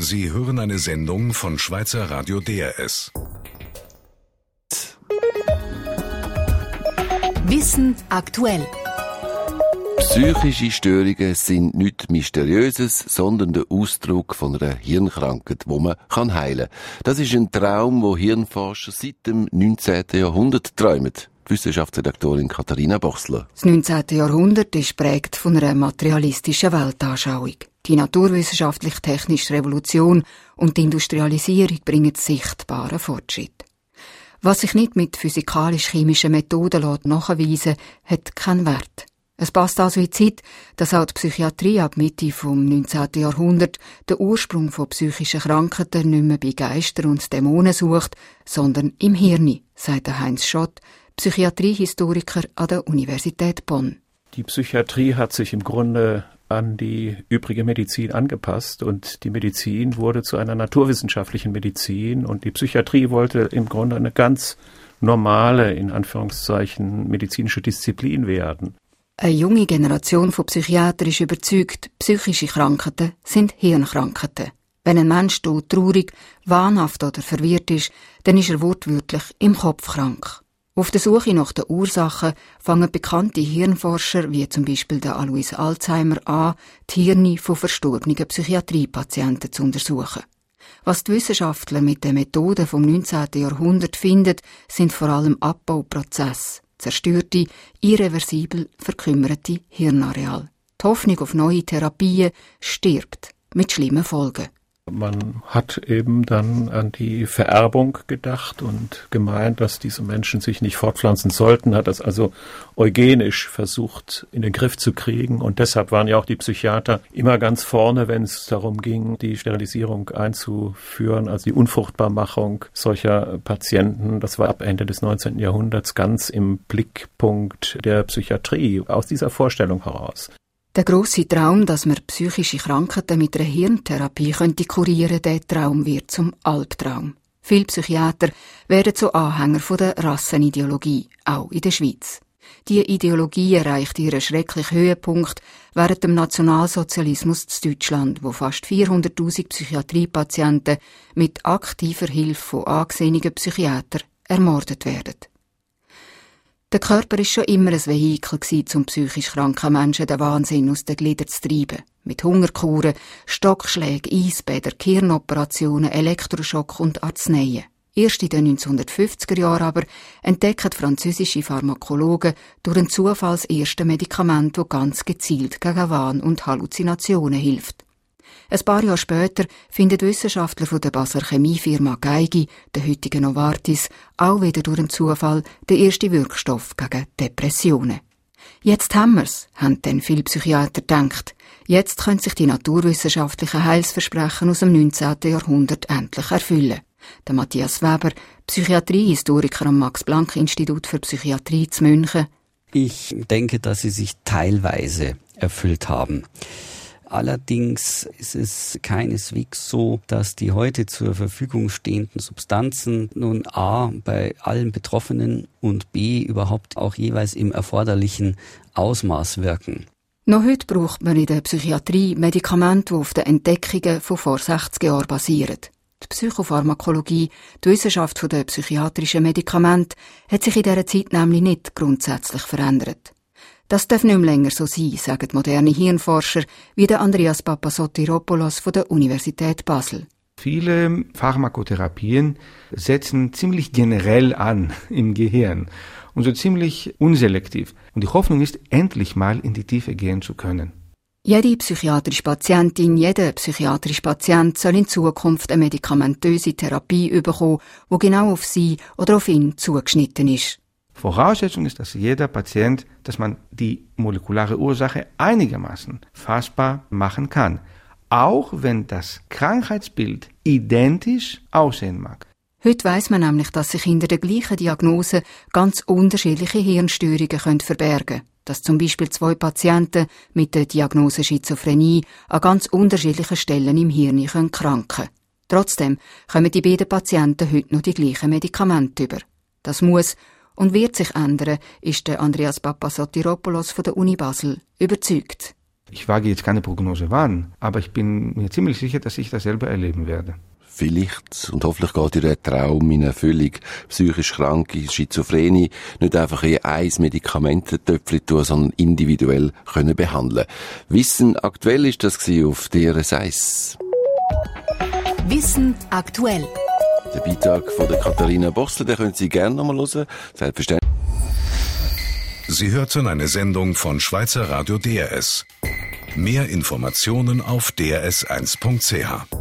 Sie hören eine Sendung von Schweizer Radio DRS. Wissen aktuell. Psychische Störungen sind nichts Mysteriöses, sondern der Ausdruck von einer Hirnkrankheit, wo man kann heilen kann. Das ist ein Traum, wo Hirnforscher seit dem 19. Jahrhundert träumen. Wissenschaftsredaktorin Katharina Bochsler. Das 19. Jahrhundert ist prägt von einer materialistischen Weltanschauung. Die naturwissenschaftlich-technische Revolution und die Industrialisierung bringen sichtbaren Fortschritt. Was sich nicht mit physikalisch-chemischen Methoden nachweisen lässt, hat keinen Wert. Es passt also in die Zeit, dass auch die Psychiatrie ab Mitte vom 19. Jahrhundert den Ursprung von psychischen Krankheiten nicht mehr bei Geistern und Dämonen sucht, sondern im Hirn, sagt Heinz Schott, Psychiatriehistoriker an der Universität Bonn. Die Psychiatrie hat sich im Grunde an die übrige Medizin angepasst und die Medizin wurde zu einer naturwissenschaftlichen Medizin und die Psychiatrie wollte im Grunde eine ganz normale, in Anführungszeichen, medizinische Disziplin werden. Eine junge Generation von Psychiatern ist überzeugt, psychische Krankheiten sind Hirnkrankheiten. Wenn ein Mensch traurig, wahnhaft oder verwirrt ist, dann ist er wortwörtlich im Kopf krank. Auf der Suche nach den Ursachen fangen bekannte Hirnforscher wie zum Beispiel der Alois Alzheimer an, die Hirne von verstorbenen Psychiatriepatienten zu untersuchen. Was die Wissenschaftler mit den Methoden vom 19. Jahrhundert finden, sind vor allem Abbauprozesse, zerstörte, irreversibel verkümmerte Hirnareal. Die Hoffnung auf neue Therapien stirbt mit schlimmen Folgen. Man hat eben dann an die Vererbung gedacht und gemeint, dass diese Menschen sich nicht fortpflanzen sollten, hat das also eugenisch versucht in den Griff zu kriegen und deshalb waren ja auch die Psychiater immer ganz vorne, wenn es darum ging, die Sterilisierung einzuführen, also die Unfruchtbarmachung solcher Patienten. Das war ab Ende des 19. Jahrhunderts ganz im Blickpunkt der Psychiatrie aus dieser Vorstellung heraus. Der grosse Traum, dass man psychische Krankheiten mit einer Hirntherapie könnte kurieren, der Traum wird zum Albtraum. Viele Psychiater werden zu Anhänger der Rassenideologie, auch in der Schweiz. Die Ideologie erreicht ihren schrecklichen Höhepunkt während dem Nationalsozialismus in Deutschland, wo fast 400.000 Psychiatriepatienten mit aktiver Hilfe von angesehenen Psychiatern ermordet werden. Der Körper ist schon immer ein Vehikel um psychisch kranken Menschen den Wahnsinn aus den Gliedern zu treiben. Mit Hungerkuren, Stockschlägen, Eisbäder, Kirnoperationen, Elektroschock und Arzneien. Erst in den 1950er Jahren aber entdecken französische Pharmakologen durch einen Zufall das erste Medikament, das ganz gezielt gegen Wahn und Halluzinationen hilft. Ein paar Jahre später finden Wissenschaftler von der Basler Chemiefirma Geigi, der heutigen Novartis, auch wieder durch einen Zufall den ersten Wirkstoff gegen Depressionen. Jetzt haben wir's, haben dann viele Psychiater gedacht. Jetzt können sich die naturwissenschaftlichen Heilsversprechen aus dem 19. Jahrhundert endlich erfüllen. Der Matthias Weber, Psychiatriehistoriker am Max-Planck-Institut für Psychiatrie zu München. Ich denke, dass sie sich teilweise erfüllt haben. Allerdings ist es keineswegs so, dass die heute zur Verfügung stehenden Substanzen nun A bei allen Betroffenen und B überhaupt auch jeweils im erforderlichen Ausmaß wirken. Noch heute braucht man in der Psychiatrie Medikamente, die auf den Entdeckungen von vor 60 Jahren basieren. Die Psychopharmakologie, die Wissenschaft der psychiatrischen Medikamente, hat sich in dieser Zeit nämlich nicht grundsätzlich verändert. Das darf nicht mehr länger so sein, sagen moderne Hirnforscher wie der Andreas Papasotiropoulos von der Universität Basel. Viele Pharmakotherapien setzen ziemlich generell an im Gehirn und so ziemlich unselektiv. Und die Hoffnung ist, endlich mal in die Tiefe gehen zu können. Jede psychiatrische Patientin, jeder psychiatrische Patient soll in Zukunft eine medikamentöse Therapie bekommen, die genau auf sie oder auf ihn zugeschnitten ist. Voraussetzung ist, dass jeder Patient, dass man die molekulare Ursache einigermaßen fassbar machen kann, auch wenn das Krankheitsbild identisch aussehen mag. Heute weiß man nämlich, dass sich hinter der gleichen Diagnose ganz unterschiedliche Hirnstörungen können verbergen können. Dass zum Beispiel zwei Patienten mit der Diagnose Schizophrenie an ganz unterschiedlichen Stellen im Hirn können kranken Trotzdem kommen die beiden Patienten heute noch die gleichen Medikamente über. Das muss und wird sich ändern, ist der Andreas Papasotiropoulos von der Uni Basel überzeugt. Ich wage jetzt keine Prognose wann, aber ich bin mir ziemlich sicher, dass ich das selber erleben werde. Vielleicht und hoffentlich geht ihr der Traum in Erfüllung. Psychisch Kranke, Schizophrenie nicht einfach in ein Medikamententöpfchen tun, sondern individuell können behandeln. Wissen aktuell ist das auf DRS 1. Wissen aktuell. Der Beitrag von der Katharina Bossler, den können Sie gerne nochmal hören. Selbstverständlich. Sie hörten eine Sendung von Schweizer Radio DRS. Mehr Informationen auf drs1.ch.